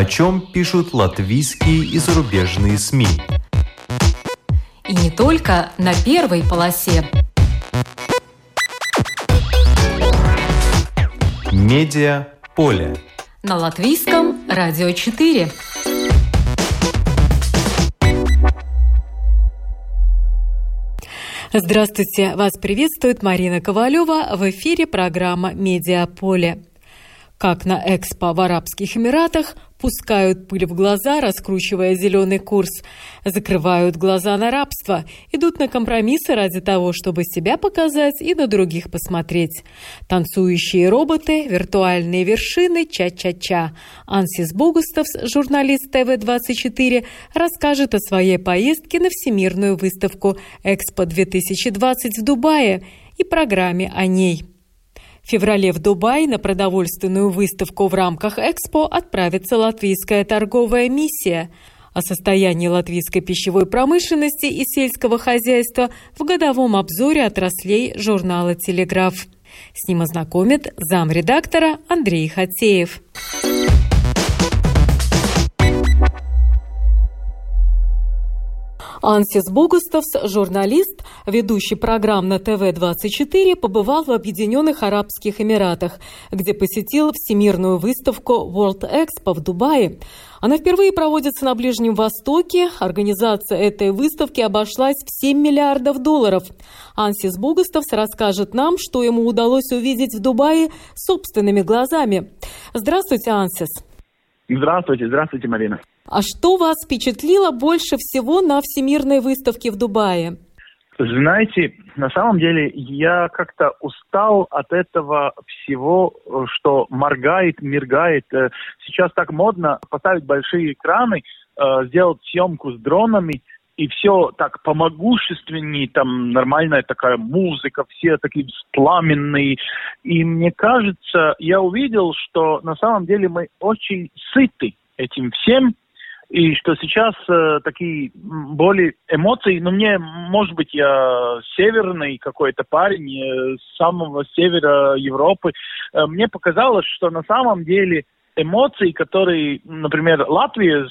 О чем пишут латвийские и зарубежные СМИ. И не только на первой полосе. Медиа поле. На латвийском радио 4. Здравствуйте! Вас приветствует Марина Ковалева. В эфире программа «Медиаполе». Как на Экспо в Арабских Эмиратах пускают пыль в глаза, раскручивая зеленый курс, закрывают глаза на рабство, идут на компромиссы ради того, чтобы себя показать и на других посмотреть. Танцующие роботы, виртуальные вершины, ча-ча-ча. Ансис Богустовс, журналист ТВ-24, расскажет о своей поездке на Всемирную выставку «Экспо-2020» в Дубае и программе о ней. В феврале в Дубай на продовольственную выставку в рамках Экспо отправится латвийская торговая миссия. О состоянии латвийской пищевой промышленности и сельского хозяйства в годовом обзоре отраслей журнала «Телеграф». С ним ознакомит замредактора Андрей Хатеев. Ансис Богустовс, журналист, ведущий программ на ТВ-24, побывал в Объединенных Арабских Эмиратах, где посетил Всемирную выставку World Expo в Дубае. Она впервые проводится на Ближнем Востоке. Организация этой выставки обошлась в 7 миллиардов долларов. Ансис Богустовс расскажет нам, что ему удалось увидеть в Дубае собственными глазами. Здравствуйте, Ансис. Здравствуйте, здравствуйте, Марина. А что вас впечатлило больше всего на Всемирной выставке в Дубае? Знаете, на самом деле я как-то устал от этого всего, что моргает, мергает. Э, сейчас так модно поставить большие экраны, э, сделать съемку с дронами, и все так помогущественнее, там нормальная такая музыка, все такие пламенные. И мне кажется, я увидел, что на самом деле мы очень сыты этим всем, и что сейчас э, такие более эмоции, ну мне, может быть, я северный какой-то парень э, с самого севера Европы, э, мне показалось, что на самом деле эмоции, которые, например, Латвия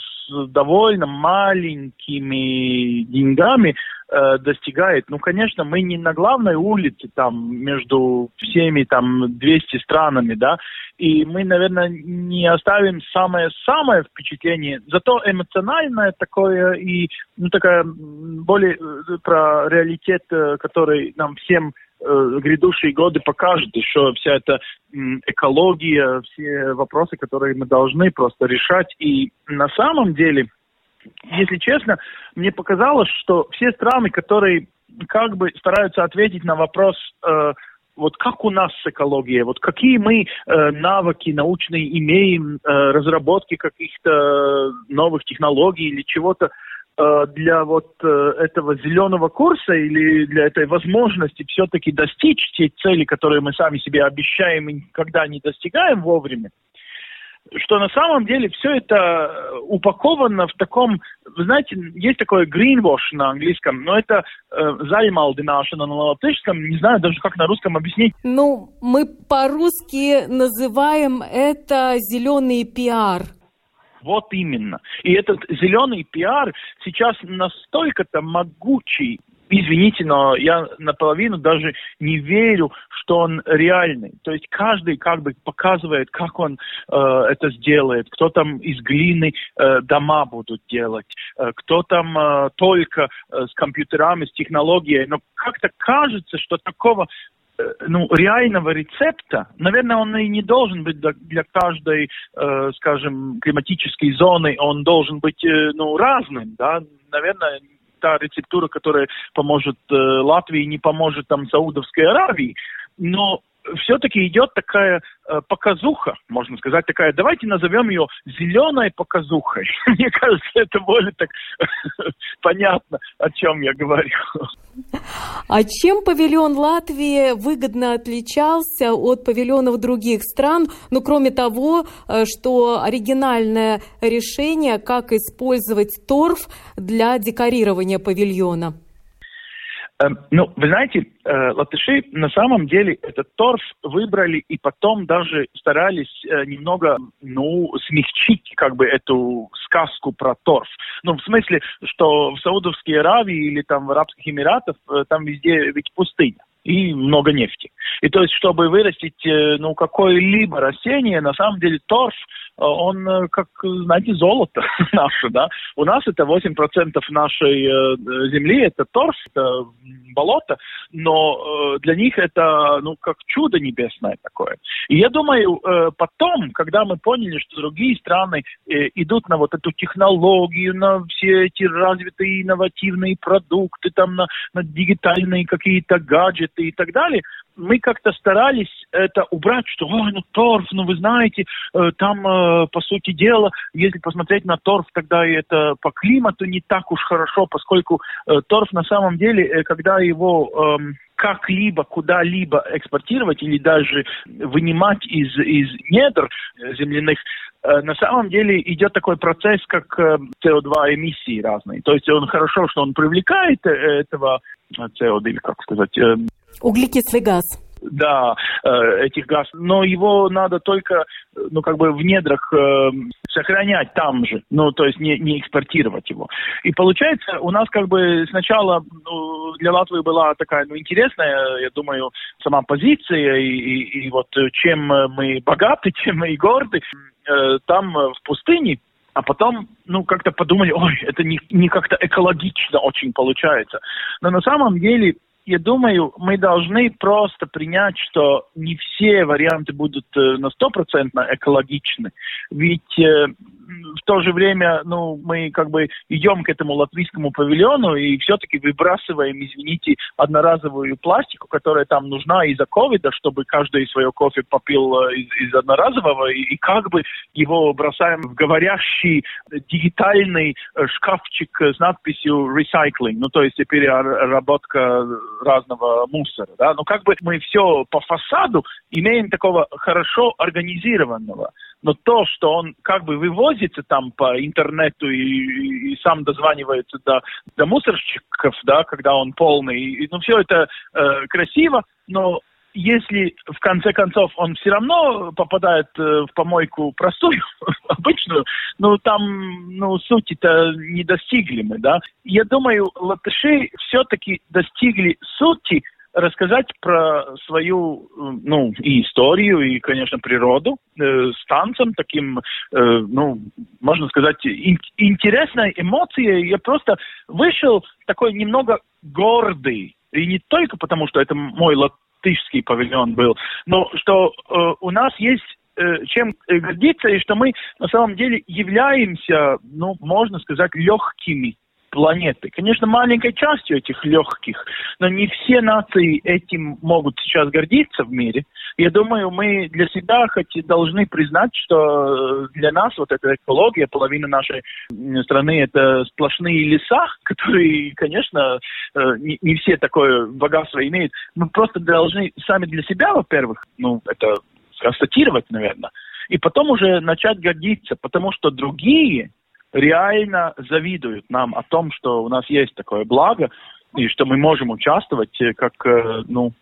довольно маленькими деньгами э, достигает. Ну, конечно, мы не на главной улице там между всеми там 200 странами, да, и мы, наверное, не оставим самое-самое впечатление, зато эмоциональное такое и ну, такая более э, про реалитет, э, который нам всем грядущие годы покажут еще вся эта экология, все вопросы, которые мы должны просто решать. И на самом деле, если честно, мне показалось, что все страны, которые как бы стараются ответить на вопрос, э, вот как у нас с экологией, вот какие мы э, навыки научные имеем, э, разработки каких-то новых технологий или чего-то, Э, для вот э, этого зеленого курса или для этой возможности все-таки достичь те цели, которые мы сами себе обещаем и никогда не достигаем вовремя, что на самом деле все это упаковано в таком, вы знаете, есть такое greenwash на английском, но это э, займалдинашина на латышском, не знаю даже как на русском объяснить. Ну, мы по-русски называем это зеленый пиар. Вот именно. И этот зеленый пиар сейчас настолько-то могучий, извините, но я наполовину даже не верю, что он реальный. То есть каждый как бы показывает, как он э, это сделает, кто там из глины э, дома будут делать, э, кто там э, только э, с компьютерами, с технологией. Но как-то кажется, что такого ну, реального рецепта, наверное, он и не должен быть для, для каждой, э, скажем, климатической зоны, он должен быть, э, ну, разным, да, наверное, та рецептура, которая поможет э, Латвии, не поможет там Саудовской Аравии, но все-таки идет такая э, показуха, можно сказать, такая, давайте назовем ее зеленой показухой. Мне кажется, это более так понятно, о чем я говорю. А чем павильон Латвии выгодно отличался от павильонов других стран, ну, кроме того, э, что оригинальное решение, как использовать торф для декорирования павильона? Эм, ну, вы знаете, э, латыши на самом деле этот торф выбрали и потом даже старались э, немного, ну, смягчить как бы эту сказку про торф. Ну, в смысле, что в Саудовской Аравии или там в Арабских Эмиратах э, там везде ведь пустыня и много нефти. И то есть, чтобы вырастить ну, какое-либо растение, на самом деле торф он э, как, знаете, золото наше, да. У нас это 8% нашей э, земли, это торф, это болото, но для них это, ну, как чудо небесное такое. И я думаю, потом, когда мы поняли, что другие страны идут на вот эту технологию, на все эти развитые инновативные продукты, там, на, на дигитальные какие-то гаджеты и так далее, мы как-то старались это убрать, что, ой, ну торф, ну вы знаете, э, там, э, по сути дела, если посмотреть на торф, тогда это по климату не так уж хорошо, поскольку э, торф на самом деле, когда его э, как-либо, куда-либо экспортировать или даже вынимать из, из недр земляных, на самом деле идет такой процесс, как э, СО2 эмиссии разные. То есть он хорошо, что он привлекает этого СО2, как сказать, Углекислый газ. Да, э, этих газ. Но его надо только, ну, как бы в недрах э, сохранять там же, ну, то есть не, не экспортировать его. И получается, у нас как бы сначала ну, для Латвии была такая, ну, интересная, я думаю, сама позиция, и, и, и вот чем мы богаты, чем мы и горды. Э, там в пустыне а потом, ну, как-то подумали, ой, это не, не как-то экологично очень получается. Но на самом деле я думаю, мы должны просто принять, что не все варианты будут э, на стопроцентно экологичны. Ведь э, в то же время, ну, мы как бы идем к этому латвийскому павильону и все-таки выбрасываем, извините, одноразовую пластику, которая там нужна из-за ковида, чтобы каждый свое кофе попил э, из, из одноразового, и, и как бы его бросаем в говорящий дигитальный э, шкафчик с надписью recycling, ну, то есть переработка разного мусора, да, ну, как бы мы все по фасаду имеем такого хорошо организированного но то, что он как бы вывозится там по интернету и, и сам дозванивается до, до мусорщиков, да, когда он полный, и, ну все это э, красиво, но если в конце концов он все равно попадает э, в помойку простую, обычную, ну там, ну сути-то не достигли мы, да. Я думаю, латыши все-таки достигли сути рассказать про свою, ну, и историю, и, конечно, природу э, с танцем, таким, э, ну, можно сказать, ин- интересной эмоцией. Я просто вышел такой немного гордый, и не только потому, что это мой латышский павильон был, но что э, у нас есть э, чем гордиться, и что мы на самом деле являемся, ну, можно сказать, легкими планеты. Конечно, маленькой частью этих легких, но не все нации этим могут сейчас гордиться в мире. Я думаю, мы для себя хоть должны признать, что для нас вот эта экология, половина нашей страны это сплошные леса, которые, конечно, э, не, не все такое богатство имеют. Мы просто должны сами для себя, во-первых, ну, это констатировать, наверное, и потом уже начать гордиться, потому что другие реально завидуют нам о том, что у нас есть такое благо, и что мы можем участвовать э, как, э, ну,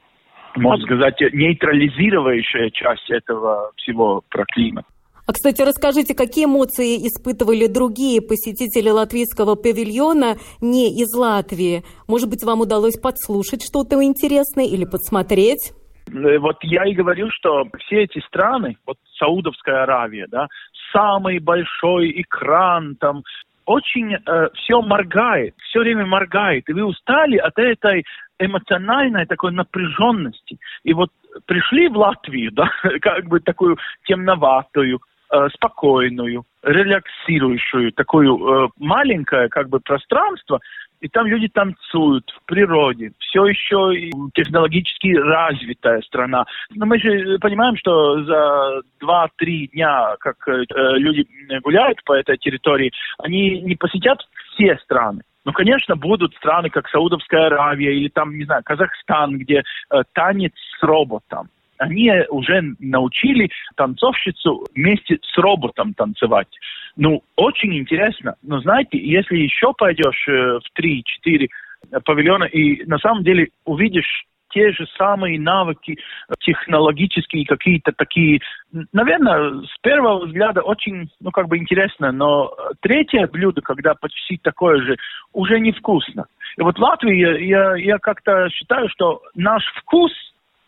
можно сказать, нейтрализирующая часть этого всего про климат. А, кстати, расскажите, какие эмоции испытывали другие посетители латвийского павильона не из Латвии? Может быть, вам удалось подслушать что-то интересное или подсмотреть? Э, вот я и говорю, что все эти страны, вот Саудовская Аравия, да, самый большой экран, там очень э, все моргает, все время моргает, и вы устали от этой эмоциональной такой напряженности. И вот пришли в Латвию, да, как бы такую темноватую, э, спокойную, релаксирующую, такую э, маленькое как бы пространство, и там люди танцуют в природе. Все еще технологически развитая страна. Но мы же понимаем, что за два-три дня, как э, люди гуляют по этой территории, они не посетят все страны. Ну, конечно, будут страны, как Саудовская Аравия или там, не знаю, Казахстан, где э, танец с роботом они уже научили танцовщицу вместе с роботом танцевать. Ну, очень интересно. Но знаете, если еще пойдешь э, в 3-4 павильона, и на самом деле увидишь те же самые навыки, технологические какие-то такие, наверное, с первого взгляда очень, ну, как бы интересно, но третье блюдо, когда почти такое же, уже невкусно. И вот в Латвии я, я как-то считаю, что наш вкус,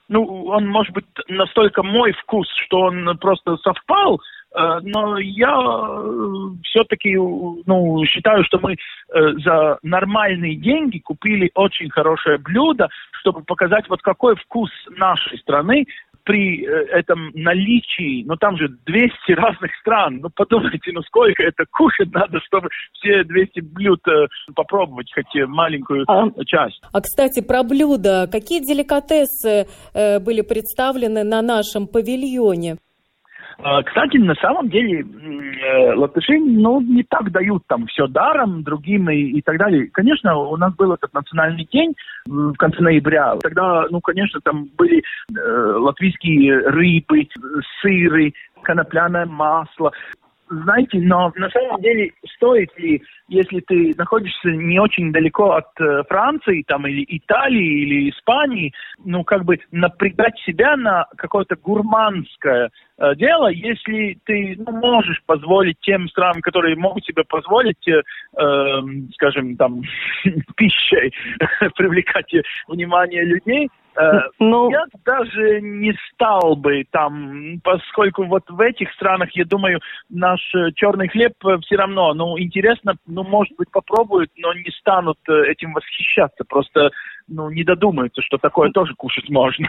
ну, он может быть настолько мой вкус, что он просто совпал Э, но я э, все-таки ну, считаю, что мы э, за нормальные деньги купили очень хорошее блюдо, чтобы показать, вот какой вкус нашей страны при этом наличии, ну там же 200 разных стран, ну подумайте, ну сколько это кушать надо, чтобы все 200 блюд попробовать, хоть маленькую а, часть. А, кстати, про блюда. Какие деликатесы э, были представлены на нашем павильоне? А, кстати, на самом деле э, латыши ну, не так дают там все даром другим и, и так далее. Конечно, у нас был этот национальный день в конце ноября. Тогда, ну, конечно, там были э, латвийские рыбы, сыры, конопляное масло знаете, но на самом деле стоит ли, если ты находишься не очень далеко от э, Франции, там, или Италии, или Испании, ну, как бы напрягать себя на какое-то гурманское э, дело, если ты ну, можешь позволить тем странам, которые могут себе позволить, э, э, скажем, там, пищей привлекать внимание людей, Э, ну, я даже не стал бы там, поскольку вот в этих странах, я думаю, наш э, черный хлеб э, все равно, ну, интересно, ну, может быть, попробуют, но не станут этим восхищаться. Просто ну, не додумаются, что такое тоже кушать можно.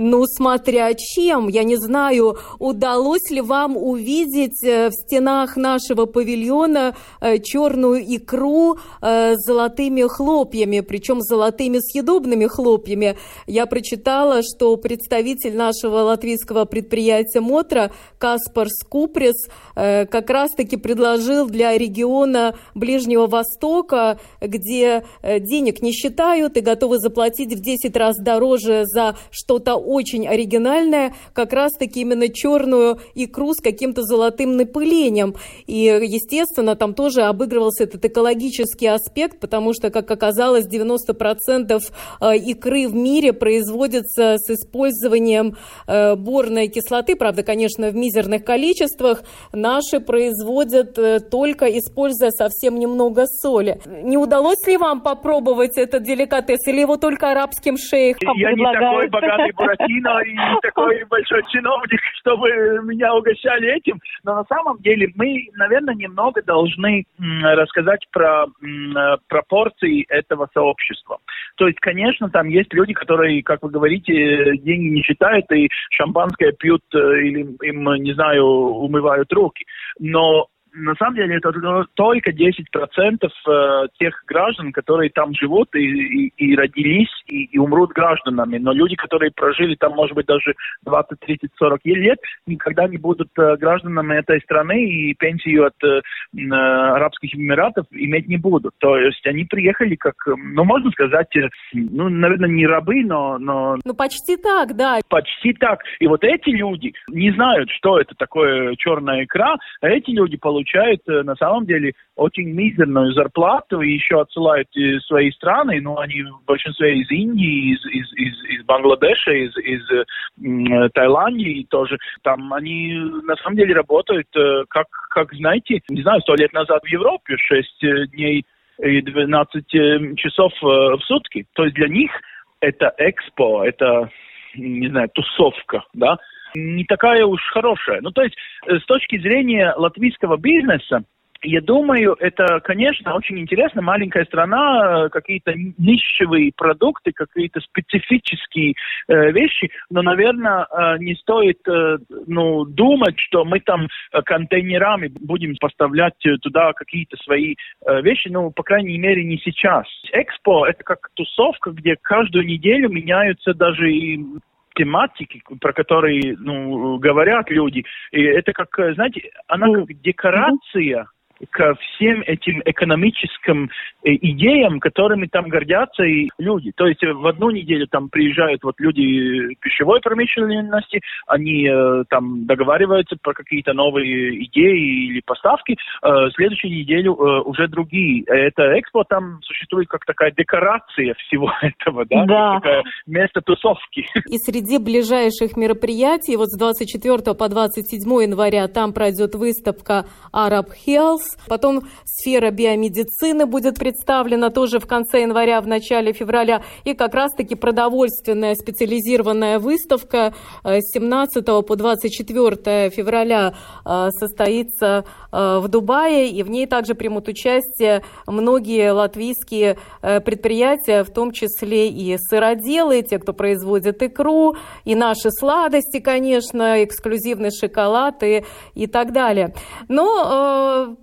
Ну, смотря чем. Я не знаю, удалось ли вам увидеть э, в стенах нашего павильона э, черную икру э, с золотыми хлопьями, причем золотыми съедобными хлопьями. Я прочитала, что представитель нашего латвийского предприятия Мотра Каспар Скуприс как раз-таки предложил для региона Ближнего Востока, где денег не считают и готовы заплатить в 10 раз дороже за что-то очень оригинальное, как раз-таки именно черную икру с каким-то золотым напылением. И, естественно, там тоже обыгрывался этот экологический аспект, потому что, как оказалось, 90% э, икры в мире производится с использованием э, борной кислоты, правда, конечно, в мизерных количествах. Наши производят э, только используя совсем немного соли. Не удалось ли вам попробовать этот деликатес или его только арабским шейхам Я не такой богатый Буратино и не такой большой чиновник, чтобы меня угощали этим. Но на самом деле мы, наверное, немного должны рассказать про пропорции этого сообщества. То есть, конечно, там есть люди, которые, как вы говорите, деньги не считают и шампанское пьют э, или им, не знаю, умывают руки. Но на самом деле это только 10% э, тех граждан, которые там живут и, и, и родились, и, и умрут гражданами. Но люди, которые прожили там, может быть, даже 20, 30, 40 лет, никогда не будут э, гражданами этой страны и пенсию от э, Арабских Эмиратов иметь не будут. То есть они приехали как, ну, можно сказать, ну, наверное, не рабы, но... но... Ну, почти так, да. Почти так. И вот эти люди не знают, что это такое черная икра, а эти люди получают получают э, на самом деле очень мизерную зарплату и еще отсылают свои страны, ну, они в большинстве из Индии, из, из, из, из Бангладеша, из, из э, Таиланде тоже. Там они на самом деле работают, э, как, как знаете, не знаю, сто лет назад в Европе, 6 дней и 12 часов в сутки. То есть для них это экспо, это, не знаю, тусовка, да, не такая уж хорошая. Ну, то есть, э, с точки зрения латвийского бизнеса, я думаю, это, конечно, очень интересно. Маленькая страна, э, какие-то нишевые продукты, какие-то специфические э, вещи, но, наверное, э, не стоит э, ну, думать, что мы там э, контейнерами будем поставлять туда какие-то свои э, вещи, ну, по крайней мере, не сейчас. Экспо – это как тусовка, где каждую неделю меняются даже и тематики, про которые ну, говорят люди. И это как, знаете, она как декорация к всем этим экономическим э, идеям, которыми там гордятся и люди. То есть в одну неделю там приезжают вот люди пищевой промышленности, они э, там договариваются про какие-то новые идеи или поставки, э, следующую неделю э, уже другие. Это экспо там существует как такая декорация всего этого, да, да. такое место тусовки. И среди ближайших мероприятий, вот с 24 по 27 января там пройдет выставка Arab Health, потом сфера биомедицины будет представлена тоже в конце января, в начале февраля, и как раз-таки продовольственная специализированная выставка э, с 17 по 24 февраля э, состоится э, в Дубае, и в ней также примут участие многие латвийские предприятия, в том числе и сыроделы, те, кто производит икру, и наши сладости, конечно, эксклюзивный шоколад и, и так далее. Но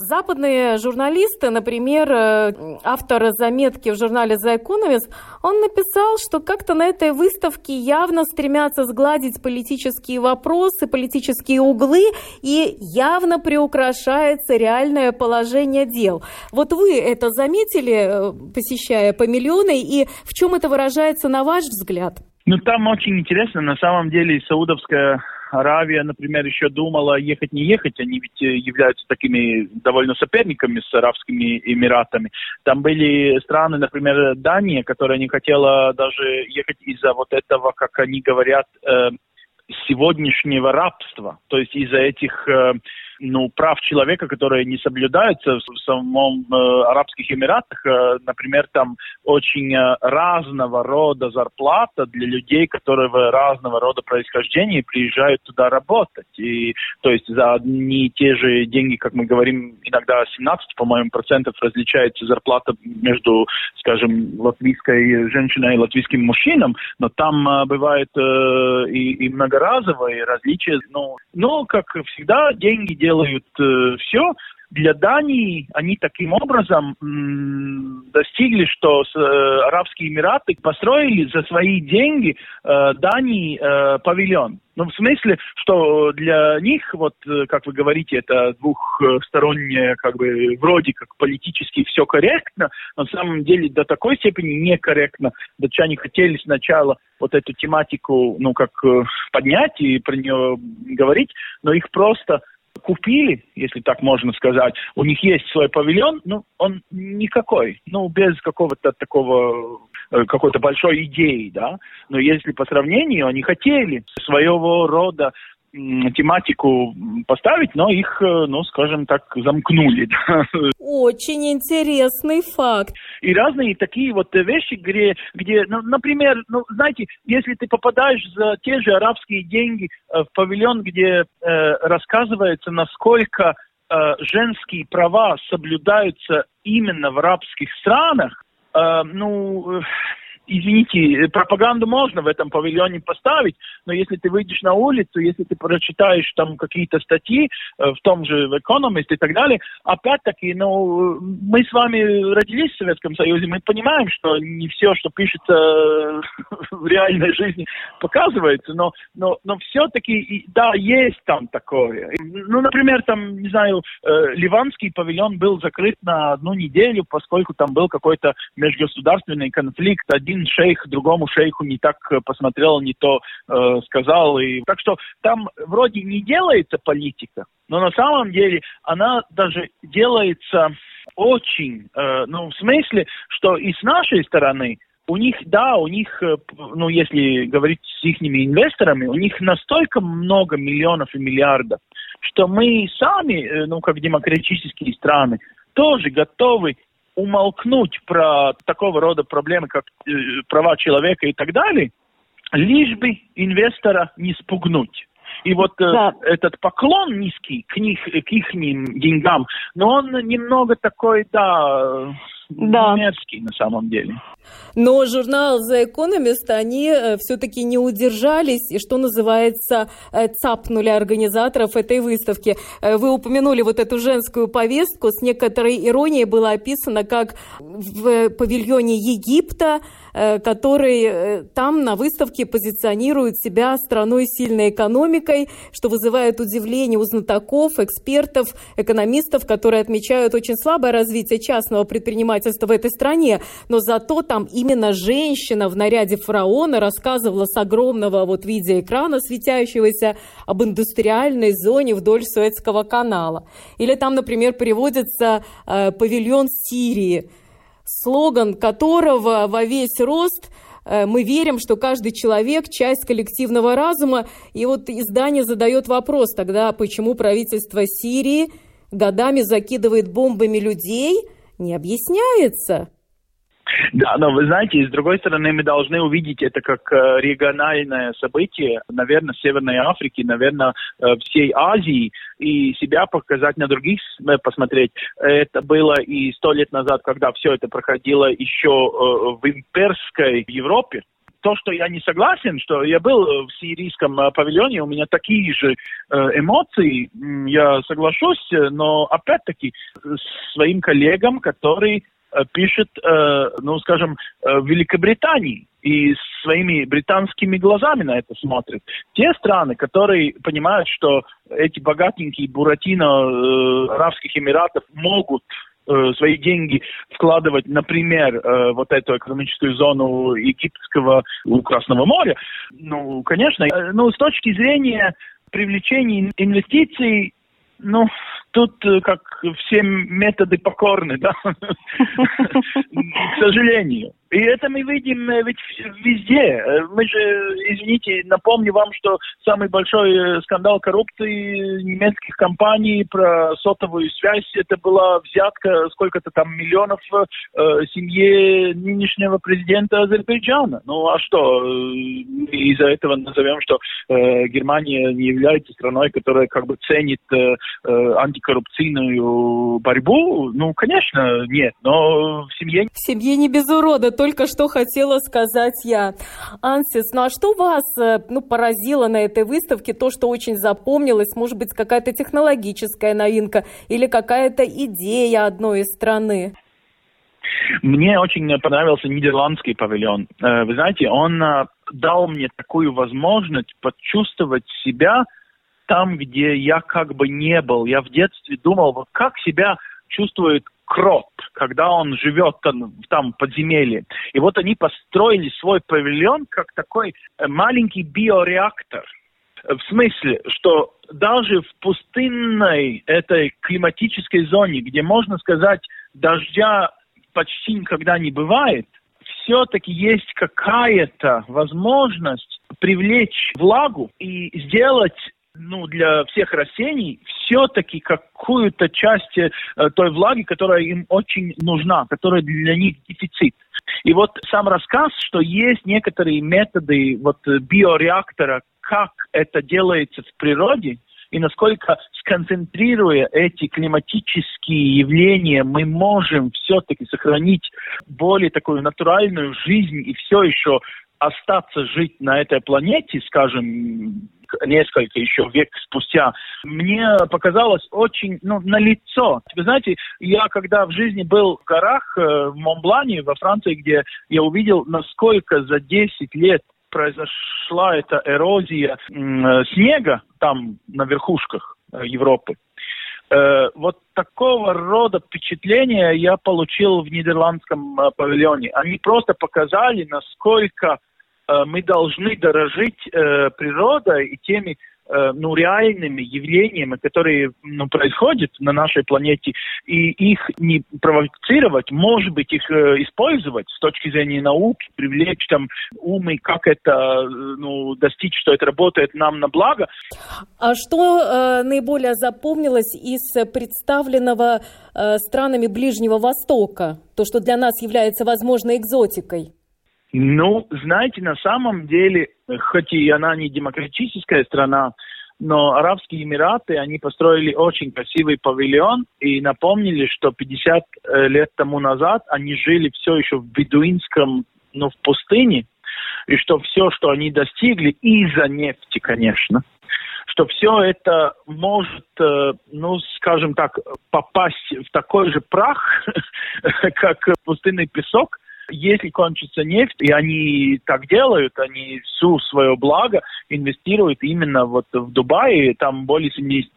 Западные журналисты, например, э, автор заметки в журнале The Economist, он написал, что как-то на этой выставке явно стремятся сгладить политические вопросы, политические углы и явно приукрашается реальное положение дел. Вот вы это заметили, э, посещая по миллионы, и в чем это выражается на ваш взгляд? Ну, там очень интересно. На самом деле, Саудовская Аравия, например, еще думала ехать не ехать, они ведь э, являются такими довольно соперниками с Арабскими Эмиратами. Там были страны, например, Дания, которая не хотела даже ехать из-за вот этого, как они говорят, э, сегодняшнего рабства, то есть из-за этих э, ну, прав человека, которые не соблюдаются в самом э, Арабских Эмиратах. Э, например, там очень э, разного рода зарплата для людей, которые разного рода происхождения приезжают туда работать. И, то есть за одни и те же деньги, как мы говорим, иногда 17, по-моему, процентов различается зарплата между, скажем, латвийской женщиной и латвийским мужчином, но там э, бывает э, и, и многоразовые различия. Ну, но, как всегда, деньги делают э, все. Для Дании они таким образом достигли, что э, Арабские Эмираты построили за свои деньги э, Дании э, павильон. Ну, в смысле, что для них, вот, как вы говорите, это двухстороннее, как бы, вроде как политически все корректно, но на самом деле до такой степени некорректно. Датчане хотели сначала вот эту тематику, ну, как поднять и про нее говорить, но их просто купили, если так можно сказать. У них есть свой павильон, но он никакой, ну, без какого-то такого э, какой-то большой идеи, да. Но если по сравнению, они хотели своего рода тематику поставить, но их, э, ну, скажем так, замкнули. Очень интересный факт. И разные такие вот вещи, где, где ну, например, ну, знаете, если ты попадаешь за те же арабские деньги э, в павильон, где э, рассказывается, насколько э, женские права соблюдаются именно в арабских странах, э, ну, извините, пропаганду можно в этом павильоне поставить, но если ты выйдешь на улицу, если ты прочитаешь там какие-то статьи э, в том же в Economist и так далее, опять-таки, ну, мы с вами родились в Советском Союзе, мы понимаем, что не все, что пишется э, в реальной жизни, показывается, но, но, но все-таки, да, есть там такое. Ну, например, там, не знаю, э, ливанский павильон был закрыт на одну неделю, поскольку там был какой-то межгосударственный конфликт. Один один шейх другому шейху не так э, посмотрел, не то э, сказал. И... Так что там вроде не делается политика, но на самом деле она даже делается очень, э, ну, в смысле, что и с нашей стороны у них, да, у них, э, ну, если говорить с их инвесторами, у них настолько много миллионов и миллиардов, что мы сами, э, ну, как демократические страны, тоже готовы умолкнуть про такого рода проблемы, как э, права человека и так далее, лишь бы инвестора не спугнуть. И вот э, да. этот поклон низкий к, них, к их деньгам, но он немного такой, да, да. мерзкий на самом деле. Но журнал The Economist, они э, все-таки не удержались и, что называется, э, цапнули организаторов этой выставки. Э, вы упомянули вот эту женскую повестку, с некоторой иронией было описано, как в павильоне Египта который там на выставке позиционирует себя страной с сильной экономикой, что вызывает удивление у знатоков, экспертов, экономистов, которые отмечают очень слабое развитие частного предпринимательства в этой стране. Но зато там именно женщина в наряде фараона рассказывала с огромного вот видеоэкрана светящегося об индустриальной зоне вдоль Суэцкого канала. Или там, например, приводится э, павильон Сирии, слоган которого во весь рост э, мы верим, что каждый человек – часть коллективного разума. И вот издание задает вопрос тогда, почему правительство Сирии годами закидывает бомбами людей, не объясняется. Да, но вы знаете, с другой стороны, мы должны увидеть это как э, региональное событие, наверное, Северной Африки, наверное, э, всей Азии, и себя показать на других, э, посмотреть. Это было и сто лет назад, когда все это проходило еще в имперской Европе, то, что я не согласен, что я был в сирийском павильоне, у меня такие же эмоции, я соглашусь, но опять-таки своим коллегам, которые Э, пишет, э, ну, скажем, э, в Великобритании и своими британскими глазами на это смотрит. Те страны, которые понимают, что эти богатенькие буратино Арабских Эмиратов могут свои деньги вкладывать, например, вот эту экономическую зону египетского у Красного моря, ну, конечно, ну, с точки зрения привлечения инвестиций, ну, тут как все методы покорны, да, к сожалению. И это мы видим э, ведь везде. Э, мы же, извините, напомню вам, что самый большой э, скандал коррупции немецких компаний про сотовую связь, это была взятка сколько-то там миллионов э, семье нынешнего президента Азербайджана. Ну а что, из-за этого назовем, что э, Германия не является страной, которая как бы ценит э, антикоррупционную борьбу? Ну, конечно, нет, но в семье... В семье не без урода, только что хотела сказать я. Ансис, ну а что вас э, ну, поразило на этой выставке? То, что очень запомнилось, может быть, какая-то технологическая новинка или какая-то идея одной из страны? Мне очень понравился нидерландский павильон. Э, вы знаете, он э, дал мне такую возможность почувствовать себя там, где я как бы не был. Я в детстве думал, вот как себя чувствует крот, когда он живет там, там в подземелье. И вот они построили свой павильон как такой э, маленький биореактор. В смысле, что даже в пустынной этой климатической зоне, где, можно сказать, дождя почти никогда не бывает, все-таки есть какая-то возможность привлечь влагу и сделать ну, для всех растений все-таки какую-то часть э, той влаги, которая им очень нужна, которая для них дефицит. И вот сам рассказ, что есть некоторые методы вот биореактора, как это делается в природе, и насколько сконцентрируя эти климатические явления, мы можем все-таки сохранить более такую натуральную жизнь и все еще остаться жить на этой планете, скажем, несколько еще век спустя, мне показалось очень ну, на лицо. Вы знаете, я когда в жизни был в горах э, в Монблане, во Франции, где я увидел, насколько за 10 лет произошла эта эрозия э, снега там на верхушках э, Европы. Вот такого рода впечатления я получил в нидерландском павильоне. Они просто показали, насколько мы должны дорожить э, природой и теми э, ну, реальными явлениями, которые ну, происходят на нашей планете, и их не провоцировать, может быть, их э, использовать с точки зрения науки, привлечь там умы, как это ну, достичь, что это работает нам на благо. А что э, наиболее запомнилось из представленного э, странами Ближнего Востока? То, что для нас является, возможно, экзотикой? Ну, знаете, на самом деле, хоть и она не демократическая страна, но Арабские Эмираты, они построили очень красивый павильон и напомнили, что 50 э, лет тому назад они жили все еще в бедуинском, ну, в пустыне, и что все, что они достигли из-за нефти, конечно, что все это может, э, ну, скажем так, попасть в такой же прах, как пустынный песок, если кончится нефть, и они так делают, они всю свое благо инвестируют именно вот в Дубае, там более 70%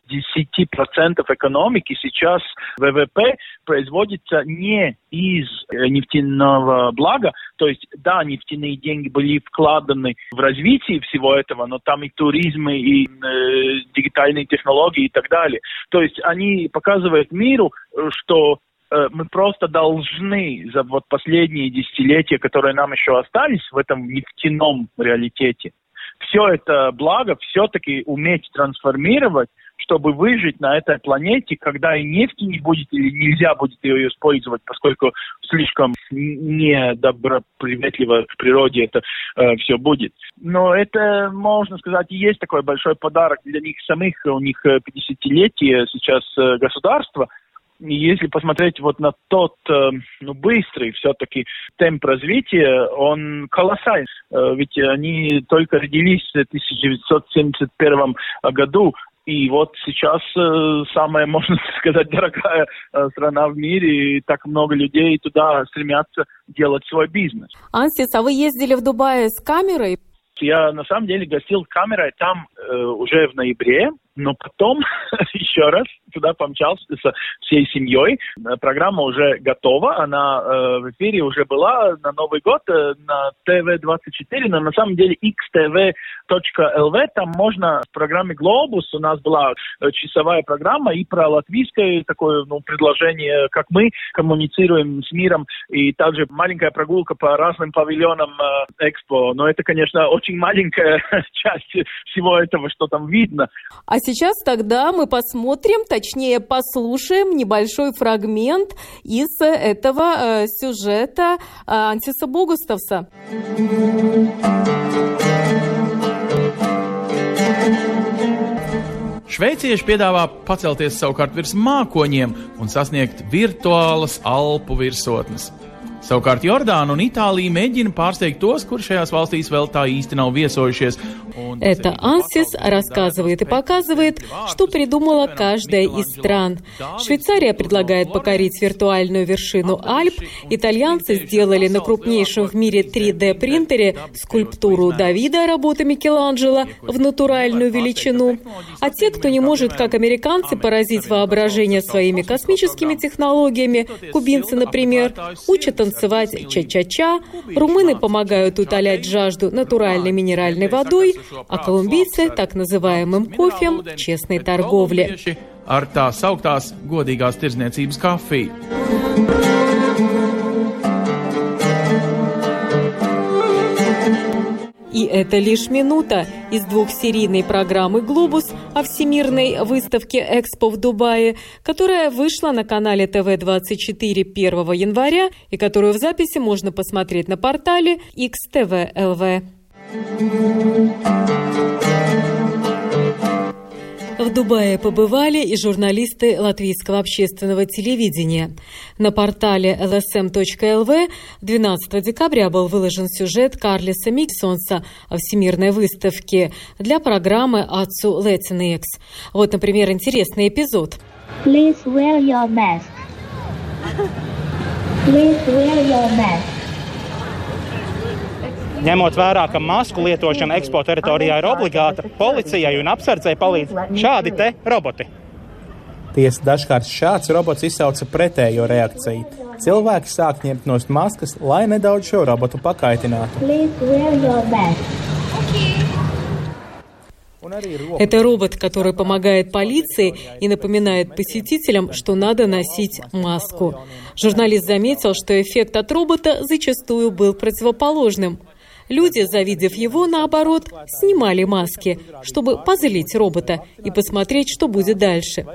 экономики сейчас ВВП производится не из э, нефтяного блага, то есть, да, нефтяные деньги были вкладаны в развитие всего этого, но там и туризм, и э, дигитальные технологии и так далее. То есть они показывают миру, э, что мы просто должны за вот последние десятилетия, которые нам еще остались в этом нефтяном реалитете, все это благо все-таки уметь трансформировать, чтобы выжить на этой планете, когда и нефти не будет или нельзя будет ее использовать, поскольку слишком недоброприветливо в природе это э, все будет. Но это, можно сказать, и есть такой большой подарок для них самих. У них 50-летие сейчас э, государства – если посмотреть вот на тот, э, ну, быстрый все-таки темп развития, он колоссальный. Э, ведь они только родились в 1971 году, и вот сейчас э, самая, можно сказать, дорогая страна в мире, и так много людей туда стремятся делать свой бизнес. Ансис, а вы ездили в Дубае с камерой? Я на самом деле гостил камерой там э, уже в ноябре, но потом еще раз туда помчался со всей семьей. Программа уже готова, она э, в эфире уже была на Новый год э, на ТВ-24, но на самом деле xtv.lv, там можно в программе «Глобус», у нас была э, часовая программа и про латвийское такое ну, предложение, как мы коммуницируем с миром, и также маленькая прогулка по разным павильонам э, Экспо, но это, конечно, очень маленькая часть всего этого, что там видно. А сейчас тогда мы посмотрим, точнее послушаем небольшой фрагмент из этого э, сюжета э, Антиса Богуставса. Šveicieši piedāvā pacelties savukārt virs mākoņiem un sasniegt virtuālas alpu virsotnes. Savukārt Jordāna un Itālija mēģina pārsteigt tos, kur šajās valstīs vēl tā īsti nav viesojušies. Это Ансис рассказывает и показывает, что придумала каждая из стран. Швейцария предлагает покорить виртуальную вершину Альп, итальянцы сделали на крупнейшем в мире 3D-принтере скульптуру Давида работы Микеланджело в натуральную величину. А те, кто не может, как американцы, поразить воображение своими космическими технологиями, кубинцы, например, учат танцевать ча-ча-ча, румыны помогают утолять жажду натуральной минеральной водой, а колумбийцы – так называемым кофем честной торговли. И это лишь минута из двухсерийной программы «Глобус» о всемирной выставке «Экспо» в Дубае, которая вышла на канале ТВ-24 1 января и которую в записи можно посмотреть на портале XTV.LV. В Дубае побывали и журналисты латвийского общественного телевидения. На портале lsm.lv 12 декабря был выложен сюжет Карлиса Миксонса о всемирной выставке для программы «Ацу Летинекс». Вот, например, интересный эпизод. Please wear your mask. Please wear your mask. Ņemot vērā, ka masku lietošana ekspo teritorijā ir obligāta, policijai un apsardzei palīdz šādi te roboti. Tiesa dažkārt šāds robots izsauca pretējo reakciju. Cilvēki sāk ņemt nost maskas, lai nedaudz šo robotu pakaitinātu. Это робот, который помогает полиции и напоминает посетителям, что надо носить маску. Журналист заметил, что эффект от робота зачастую был противоположным. Люди, завидев его, наоборот, снимали маски, чтобы позлить робота и посмотреть, что будет дальше.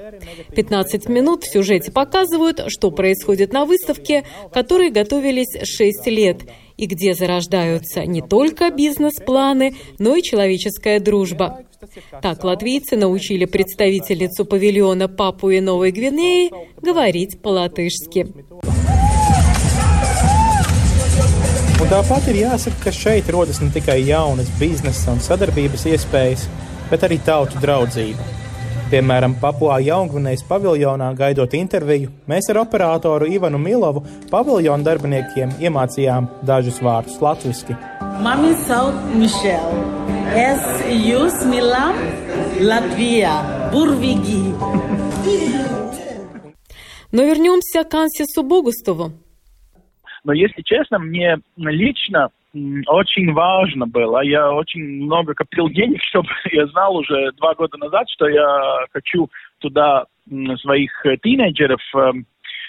15 минут в сюжете показывают, что происходит на выставке, которой готовились 6 лет, и где зарождаются не только бизнес-планы, но и человеческая дружба. Так латвийцы научили представительницу павильона Папуи Новой Гвинеи говорить по-латышски. Un tāpat ir jāsaka, ka šeit rodas ne tikai jaunas biznesa un sadarbības iespējas, bet arī tautu draudzība. Piemēram, Papua Jaungvinējas paviljonā gaidot interviju, mēs ar operatoru Ivanu Milovu paviljonu darbiniekiem iemācījām dažus vārdus latviski. Mami sauc Mišel. Es jūs mīlam Latvijā, burvīgi. Но вернемся к Ансису Богустову. Но если честно, мне лично очень важно было. Я очень много копил денег, чтобы я знал уже два года назад, что я хочу туда своих тинейджеров.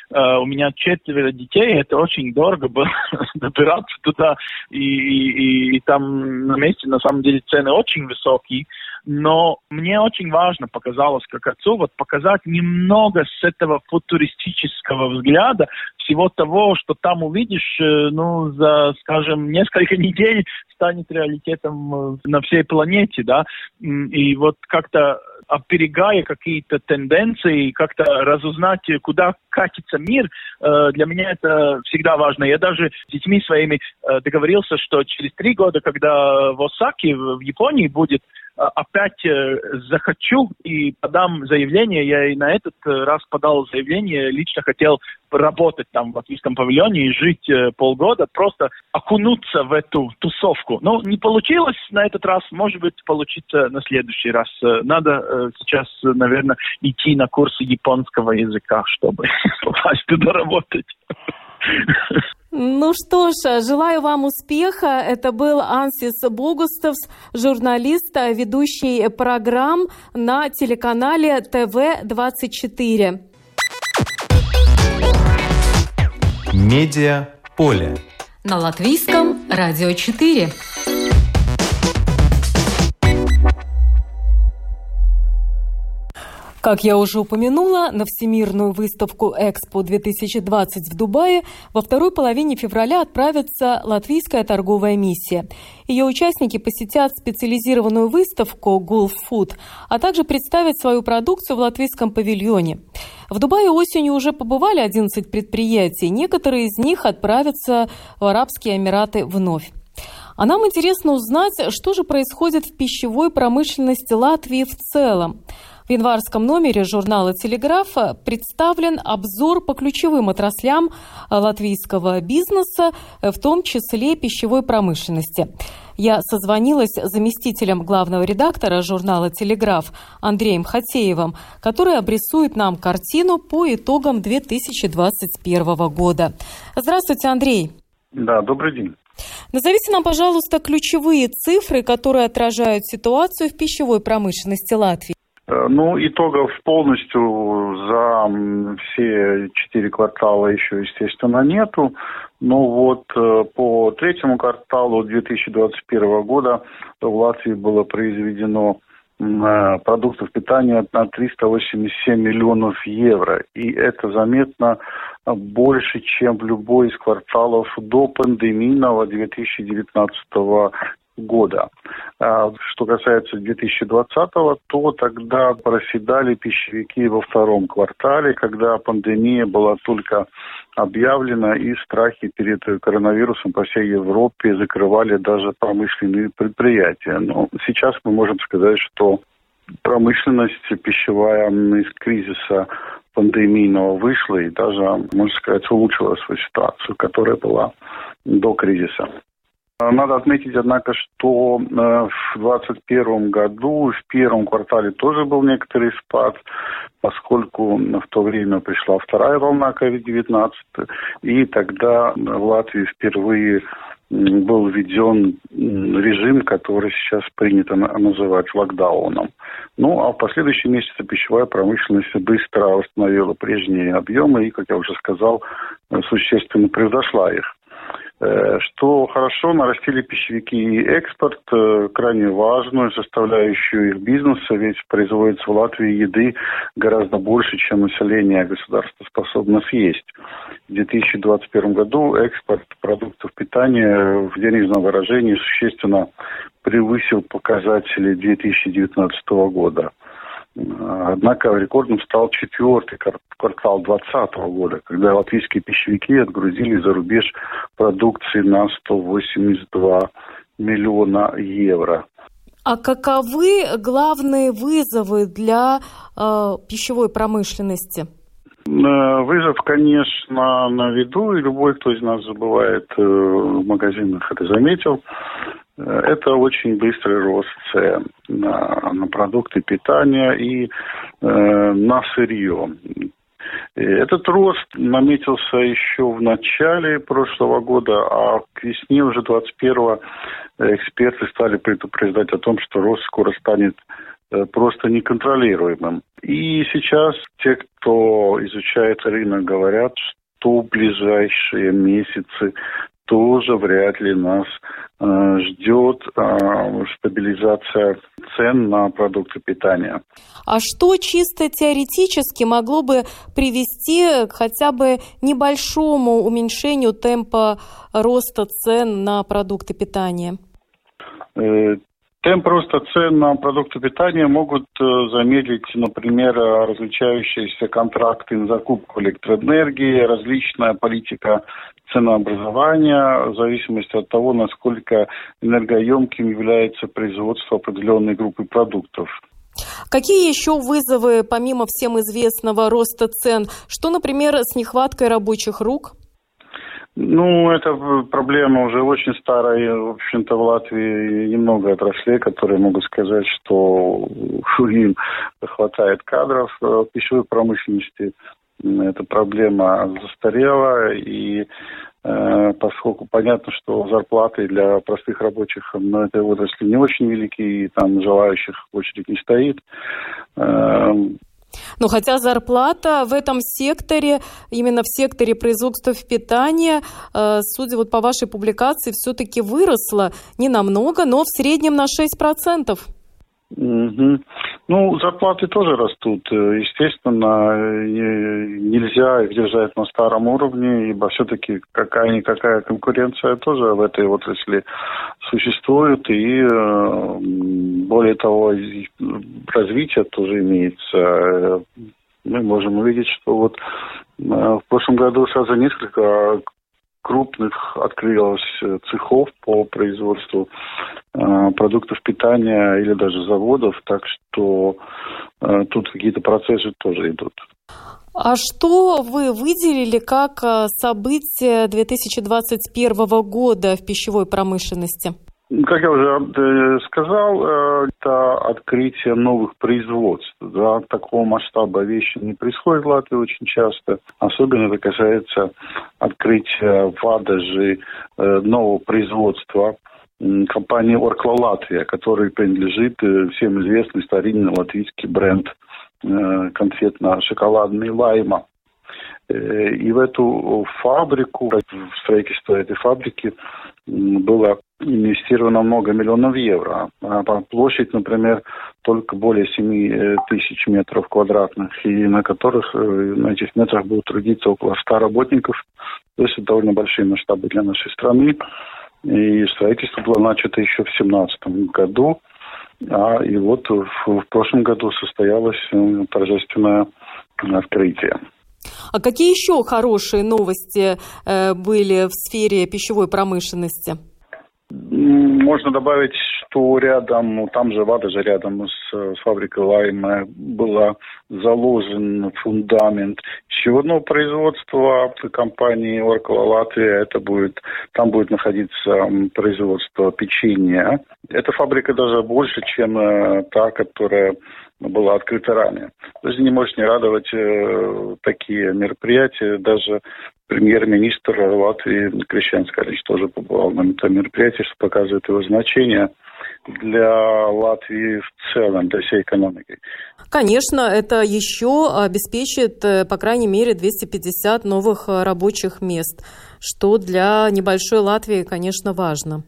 Uh, у меня четверо детей, это очень дорого было добираться туда, и, и, и там на месте на самом деле цены очень высокие но мне очень важно показалось как отцу вот показать немного с этого футуристического взгляда всего того, что там увидишь, э, ну, за, скажем, несколько недель станет реалитетом э, на всей планете, да, и вот как-то оперегая какие-то тенденции, как-то разузнать, куда катится мир, э, для меня это всегда важно. Я даже с детьми своими договорился, что через три года, когда в Осаке, в Японии будет опять э, захочу и подам заявление. Я и на этот э, раз подал заявление. Лично хотел работать там в латвийском павильоне и жить э, полгода, просто окунуться в эту тусовку. Но не получилось на этот раз, может быть, получится на следующий раз. Надо сейчас, наверное, идти на курсы японского языка, чтобы попасть туда работать. Ну что ж, желаю вам успеха. Это был Ансис Богустовс, журналист, ведущий программ на телеканале ТВ-24. Медиа поле. На латвийском радио 4. Как я уже упомянула, на Всемирную выставку «Экспо-2020» в Дубае во второй половине февраля отправится латвийская торговая миссия. Ее участники посетят специализированную выставку «Gulf Food», а также представят свою продукцию в латвийском павильоне. В Дубае осенью уже побывали 11 предприятий, некоторые из них отправятся в Арабские Эмираты вновь. А нам интересно узнать, что же происходит в пищевой промышленности Латвии в целом. В январском номере журнала «Телеграф» представлен обзор по ключевым отраслям латвийского бизнеса, в том числе пищевой промышленности. Я созвонилась с заместителем главного редактора журнала «Телеграф» Андреем Хатеевым, который обрисует нам картину по итогам 2021 года. Здравствуйте, Андрей. Да, добрый день. Назовите нам, пожалуйста, ключевые цифры, которые отражают ситуацию в пищевой промышленности Латвии. Э, ну, итогов полностью за все четыре квартала еще, естественно, нету. Но вот э, по третьему кварталу 2021 года в Латвии было произведено э, продуктов питания на 387 миллионов евро. И это заметно больше, чем в любой из кварталов до пандемийного 2019 года. А что касается 2020-го, то тогда проседали пищевики во втором квартале, когда пандемия была только объявлена и страхи перед коронавирусом по всей Европе закрывали даже промышленные предприятия. Но сейчас мы можем сказать, что промышленность пищевая из кризиса пандемийного вышла и даже, можно сказать, улучшила свою ситуацию, которая была до кризиса. Надо отметить, однако, что э, в 2021 году, в первом квартале тоже был некоторый спад, поскольку в то время пришла вторая волна COVID-19, и тогда в Латвии впервые был введен режим, который сейчас принято называть локдауном. Ну, а в последующие месяцы пищевая промышленность быстро восстановила прежние объемы и, как я уже сказал, существенно превзошла их. Э, что хорошо, нарастили пищевики и экспорт, э, крайне важную составляющую их бизнеса, ведь производится в Латвии еды гораздо больше, чем население государства способно съесть. В 2021 году экспорт продуктов питания в денежном выражении существенно превысил показатели 2019 года. Однако рекордом стал четвертый квартал 2020 года, когда латвийские пищевики отгрузили за рубеж продукции на 182 миллиона евро. А каковы главные вызовы для э, пищевой промышленности? Э, вызов, конечно, на виду, и любой, кто из нас забывает э, в магазинах, это заметил. Это очень быстрый рост цен на, на продукты питания и э, на сырье. Этот рост наметился еще в начале прошлого года, а к весне уже 21-го эксперты стали предупреждать о том, что рост скоро станет э, просто неконтролируемым. И сейчас те, кто изучает рынок, говорят, что в ближайшие месяцы тоже вряд ли нас э, ждет э, стабилизация цен на продукты питания. А что чисто теоретически могло бы привести к хотя бы небольшому уменьшению темпа роста цен на продукты питания? Э, Темп роста цен на продукты питания могут э, замедлить, например, различающиеся контракты на закупку электроэнергии, различная политика ценообразования в зависимости от того, насколько энергоемким является производство определенной группы продуктов. Какие еще вызовы, помимо всем известного роста цен? Что, например, с нехваткой рабочих рук? Ну, это проблема уже очень старая. В общем-то, в Латвии немного отраслей, которые могут сказать, что им хватает кадров в пищевой промышленности. Эта проблема застарела, и э, поскольку понятно, что зарплаты для простых рабочих на этой отрасли не очень велики, и там желающих в очередь не стоит, э, но хотя зарплата в этом секторе, именно в секторе производства питания, э, судя вот по вашей публикации, все-таки выросла не намного, но в среднем на 6%. Угу. Ну, зарплаты тоже растут. Естественно, нельзя их держать на старом уровне, ибо все-таки какая-никакая конкуренция тоже в этой отрасли существует. И э, более того, развитие тоже имеется. Мы можем увидеть, что вот э, в прошлом году сразу несколько крупных открылось э, цехов по производству э, продуктов питания или даже заводов, так что э, тут какие-то процессы тоже идут. А что вы выделили как э, событие 2021 года в пищевой промышленности? Как я уже э, сказал, э, это открытие новых производств. Да, такого масштаба вещи не происходит в Латвии очень часто. Особенно это касается открытия в Адаже э, нового производства компании Оркла Латвия, который принадлежит всем известный старинный латвийский бренд конфетно-шоколадный Лайма. И в эту фабрику, в строительство этой фабрики было инвестировано много миллионов евро. А площадь, например, только более 7 э, тысяч метров квадратных, и на которых, э, на этих метрах будут трудиться около 100 работников. То есть это довольно большие масштабы для нашей страны. И строительство было начато еще в 2017 году. А и вот в, в прошлом году состоялось э, торжественное открытие. А какие еще хорошие новости э, были в сфере пищевой промышленности? Можно добавить, что рядом, ну, там же Вада же рядом с, с фабрикой Лайма был заложен фундамент еще одного производства компании Оркала Латвия. Это будет, там будет находиться производство печенья. Эта фабрика даже больше, чем э, та, которая была открыта ранее. Даже не может не радовать э, такие мероприятия. Даже премьер-министр Латвии Крещан Скалич тоже побывал на этом мероприятии, что показывает его значение для Латвии в целом, для всей экономики. Конечно, это еще обеспечит, э, по крайней мере, 250 новых э, рабочих мест, что для небольшой Латвии, конечно, важно.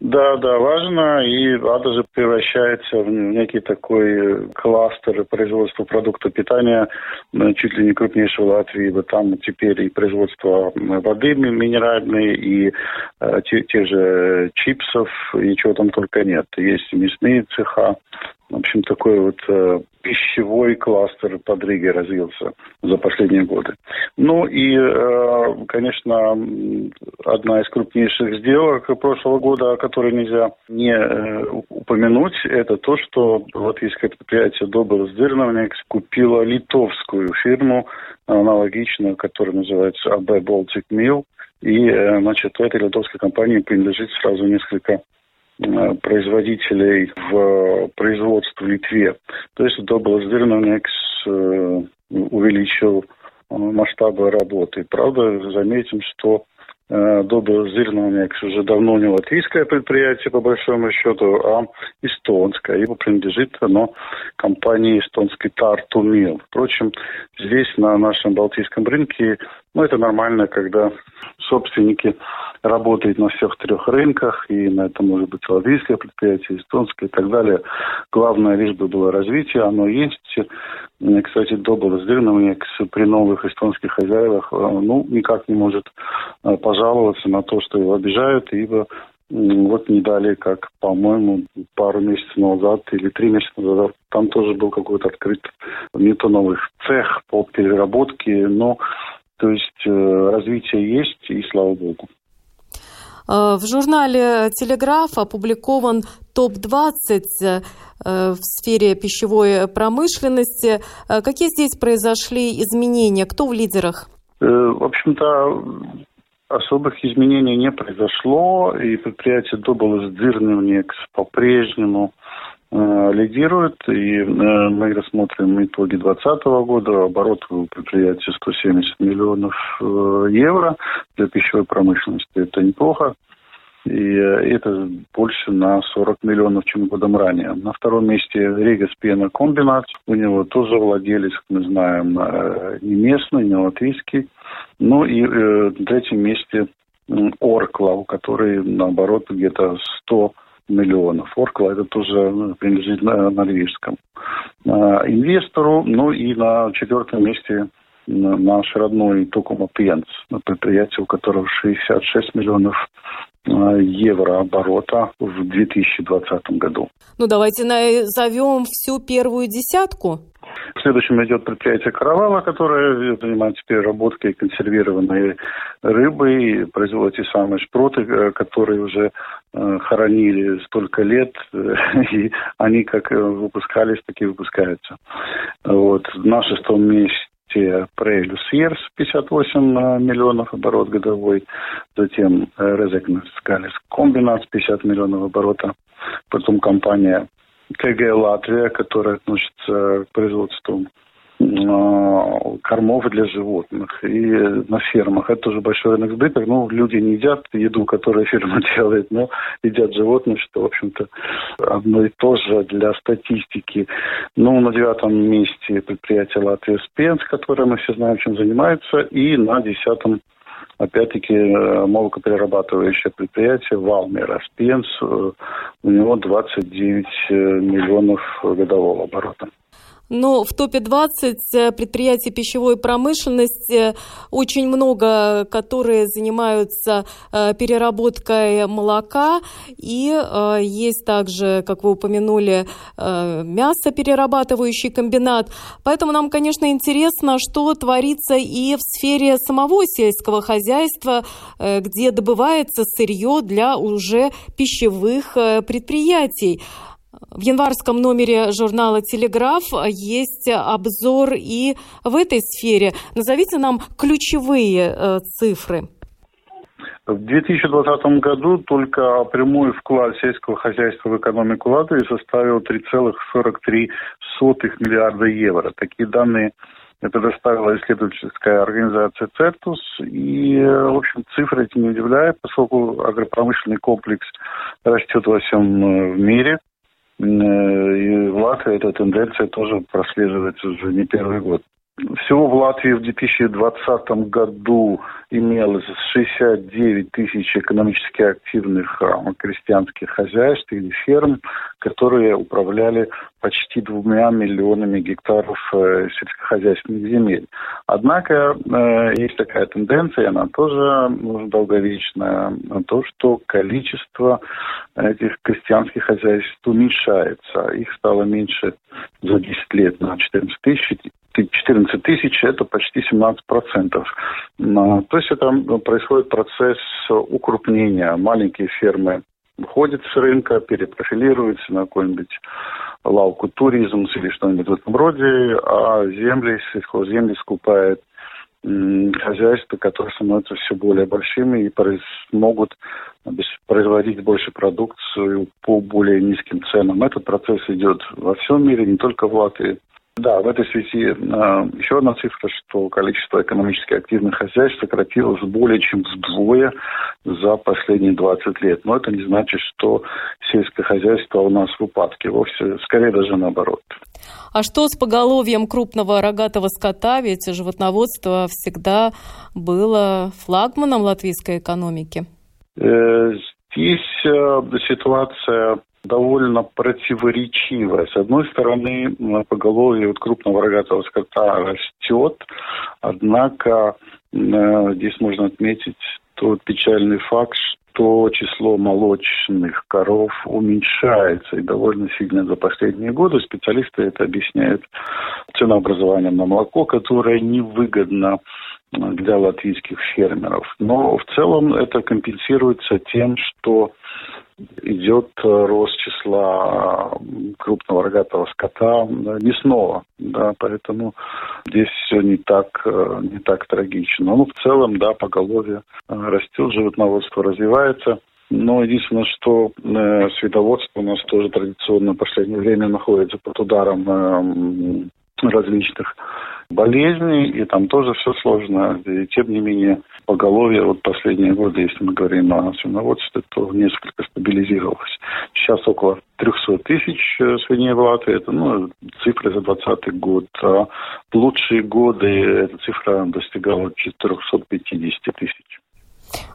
Да, да, важно, и Ада же превращается в некий такой кластер производства продуктов питания, э, чуть ли не крупнейшего Латвии, там теперь и производство воды минеральной, и э, те, те же чипсов, и чего там только нет. Есть мясные цеха, в общем, такой вот э, пищевой кластер под Риге развился за последние годы. Ну и, э, конечно, одна из крупнейших сделок прошлого года, о которой нельзя не э, упомянуть, это то, что латвийское предприятие Доброс Дырновникс купило литовскую фирму, аналогичную, которая называется AB Baltic Mill. И, э, значит, этой литовской компании принадлежит сразу несколько производителей в производстве в Литве. То есть Double Sdirnovniks э, увеличил э, масштабы работы. Правда, заметим, что Добрый Зирновникс уже давно не латвийское предприятие, по большому счету, а эстонское. Ибо принадлежит оно компании эстонской Mill. Впрочем, здесь, на нашем балтийском рынке, ну, это нормально, когда собственники работают на всех трех рынках, и на это может быть латвийское предприятие, эстонское и так далее. Главное лишь бы было развитие, оно есть. Кстати, Добл сделано при новых эстонских хозяевах, э, ну, никак не может э, пожаловаться на то, что его обижают, ибо вот не дали, как, по-моему, пару месяцев назад или три месяца назад, там тоже был какой-то открыт не то новый цех по переработке, но то есть э, развитие есть, и слава богу. Э, в журнале «Телеграф» опубликован топ-20 э, в сфере пищевой промышленности. Какие здесь произошли изменения? Кто в лидерах? В общем-то, особых изменений не произошло, и предприятие Доболос Дирневникс по-прежнему лидирует, и э, мы рассмотрим итоги 2020 года. Оборот предприятия 170 миллионов э, евро для пищевой промышленности. Это неплохо. И это больше на 40 миллионов, чем годом ранее. На втором месте Регас Пена Комбинат. У него тоже владелец, мы знаем, не местный, не латвийский. Ну и на третьем месте Оркла, у которой, наоборот, где-то 100 миллионов. Оркла это тоже ну, принадлежит на, львивском э, инвестору. Ну и на четвертом месте наш родной Токума Пенс, предприятие, у которого 66 миллионов э, евро оборота в 2020 году. Ну, давайте назовем всю первую десятку. Следующим идет предприятие «Каравала», которое занимается переработкой консервированной рыбы и производит те самые шпроты, э, которые уже э, хоронили столько лет, и они как выпускались, так и выпускаются. Вот. На шестом месте Прейлюс Ерс 58 миллионов оборот годовой, затем Резекнес Галис Комбинат 50 миллионов оборота, потом компания КГ Латвия, которая относится к производству кормов для животных и на фермах. Это тоже большой рынок сбыта. Ну, люди не едят еду, которую фирма делает, но едят животных, что, в общем-то, одно и то же для статистики. Ну, на девятом месте предприятие Латвия Спенс, которое мы все знаем, чем занимается, и на десятом опять-таки э, молокоперерабатывающее предприятие Валмера Спенс, э, у него 29 э, миллионов годового оборота. Но в топе 20 э, предприятий пищевой промышленности очень много, которые занимаются э, переработкой молока. И э, есть также, как вы упомянули, мясоперерабатывающий комбинат. Поэтому нам, конечно, интересно, что творится и в сфере самого сельского хозяйства, где добывается сырье для уже пищевых предприятий. В январском номере журнала «Телеграф» есть обзор и в этой сфере. Назовите нам ключевые э, цифры. В 2020 году только прямой вклад сельского хозяйства в экономику Латвии составил 3,43 миллиарда евро. Такие данные предоставила исследовательская организация «Цертус». И, в общем, цифры эти не удивляют, поскольку агропромышленный комплекс растет во всем э, мире. Э, и в Латвии эта тенденция тоже прослеживается уже не первый год. Всего в Латвии в 2020 году имелось 69 тысяч экономически активных а, крестьянских хозяйств или ферм, которые управляли почти двумя миллионами гектаров э, сельскохозяйственных земель. Однако э, есть такая тенденция, она тоже долговечная, то, что количество этих крестьянских хозяйств уменьшается. Их стало меньше за 10 лет на 14 тысяч, 14 тысяч, это почти 17 процентов. То есть это происходит процесс укрупнения. Маленькие фермы уходят с рынка, перепрофилируются на какой-нибудь лауку туризм или что-нибудь в этом роде, а земли, сельхозземли скупает хозяйства, которые становятся все более большими и могут производить больше продукцию по более низким ценам. Этот процесс идет во всем мире, не только в Латвии. Да, в этой связи э, еще одна цифра, что количество экономически активных хозяйств сократилось более чем вдвое за последние 20 лет. Но это не значит, что сельское хозяйство у нас в упадке. Вовсе, скорее даже наоборот. А что с поголовьем крупного рогатого скота? Ведь животноводство всегда было флагманом латвийской экономики. Э, здесь э, ситуация довольно противоречивая. С одной стороны, поголовье вот крупного рогатого скота растет, однако э, здесь можно отметить тот печальный факт, что число молочных коров уменьшается и довольно сильно за последние годы. Специалисты это объясняют ценообразованием на молоко, которое невыгодно для латвийских фермеров. Но в целом это компенсируется тем, что идет э, рост числа крупного рогатого скота мясного, да, поэтому здесь все не так, э, не так трагично. Ну, в целом, да, поголовье э, растет, животноводство развивается. Но единственное, что э, свидоводство у нас тоже традиционно в последнее время находится под ударом э, различных болезней, и там тоже все сложно. И тем не менее, поголовье вот последние годы, если мы говорим о свиноводстве, то несколько стабилизировалось. Сейчас около 300 тысяч э, свиней в Латвии, это ну, цифры за 2020 год. А в лучшие годы эта цифра достигала 450 тысяч.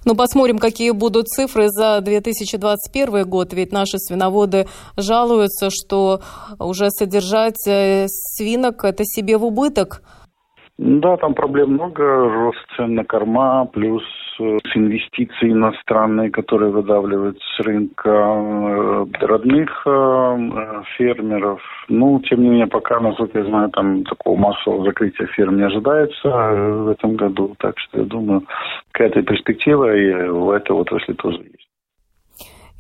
Ну, посмотрим, какие будут цифры за 2021 год, ведь наши свиноводы жалуются, что уже содержать э, свинок – это себе в убыток. Да, там проблем много, рост цен на корма, плюс э, инвестиции иностранные, которые выдавливают с рынка э, родных фермеров. Ну, тем не менее, пока, насколько я знаю, там такого массового закрытия ферм не ожидается в этом году. Так что я думаю, какая-то перспектива и в этой отрасли тоже есть.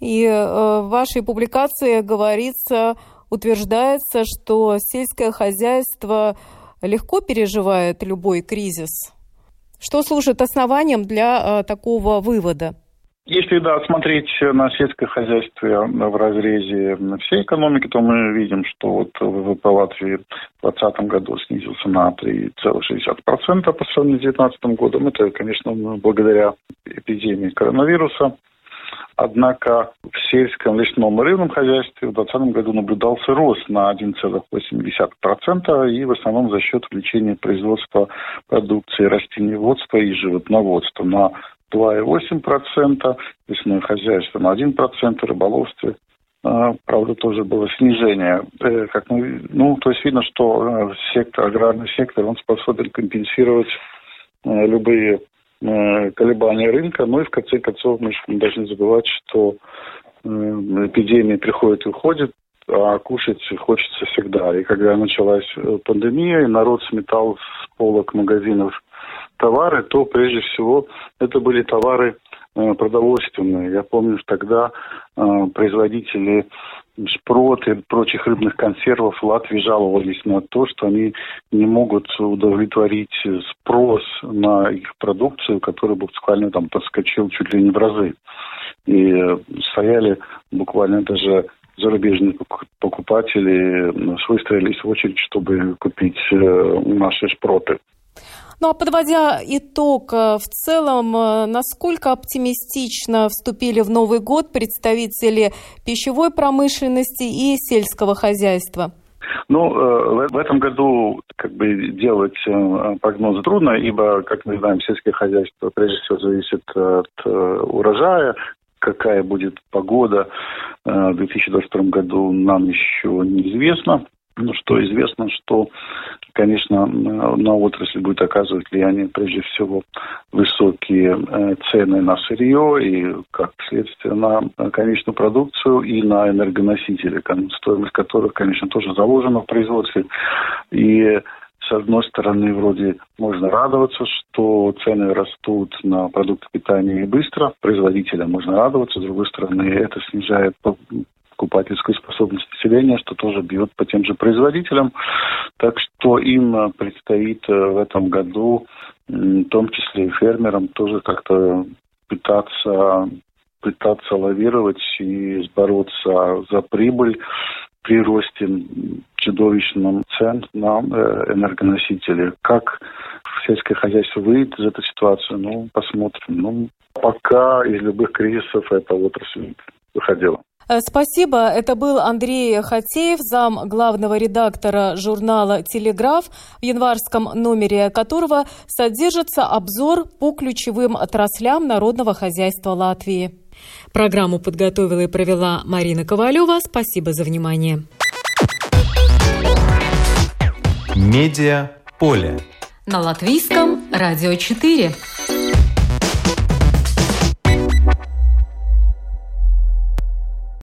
И э, в вашей публикации говорится, утверждается, что сельское хозяйство легко переживает любой кризис. Что служит основанием для э, такого вывода? Если да, смотреть на сельское хозяйство в разрезе всей экономики, то мы видим, что вот ВВП Латвии в 2020 году снизился на 3,6% по сравнению с 2019 годом. Это, конечно, благодаря эпидемии коронавируса. Однако в сельском лесном и рыбном хозяйстве в 2020 году наблюдался рост на 1,8% и в основном за счет увеличения производства продукции растениеводства и животноводства на 2,8%, лесное хозяйство на 1%, рыболовстве а, Правда, тоже было снижение. Э, как мы, ну, то есть видно, что э, сектор, аграрный сектор, он способен компенсировать э, любые колебания рынка. Ну и в конце концов мы должны забывать, что эпидемии приходят и уходят, а кушать хочется всегда. И когда началась пандемия, и народ сметал с полок магазинов товары, то прежде всего это были товары э, продовольственные. Я помню, что тогда э, производители шпрот и прочих рыбных консервов Латвии жаловались на то, что они не могут удовлетворить спрос на их продукцию, который буквально там подскочил чуть ли не в разы. И стояли буквально даже зарубежные покупатели выстроились в очередь, чтобы купить наши шпроты. Ну а подводя итог, э, в целом, э, насколько оптимистично вступили в Новый год представители пищевой промышленности и сельского хозяйства? Ну, э, в этом году как бы делать прогнозы трудно, ибо, как мы знаем, сельское хозяйство прежде всего зависит от урожая, какая будет погода в 2022 году, нам еще неизвестно. Ну, что известно, что, конечно, на отрасль будет оказывать влияние прежде всего высокие э, цены на сырье и, как следствие, на конечную продукцию и на энергоносители, стоимость которых, конечно, тоже заложена в производстве. И с одной стороны, вроде можно радоваться, что цены растут на продукты питания и быстро, производителям можно радоваться, с другой стороны, это снижает покупательскую способность населения, что тоже бьет по тем же производителям. Так что им э, предстоит э, в этом году, в том числе и фермерам, тоже как-то пытаться пытаться лавировать и бороться за прибыль при росте чудовищном цен на э, энергоносители. Как сельское хозяйство выйдет из этой ситуации, ну, посмотрим. Ну, пока из любых кризисов эта отрасль выходила. Э, спасибо. Это был Андрей Хатеев, зам главного редактора журнала «Телеграф», в январском номере которого содержится обзор по ключевым отраслям народного хозяйства Латвии. Программу подготовила и провела Марина Ковалева. Спасибо за внимание. Медиа поле. На латвийском радио 4.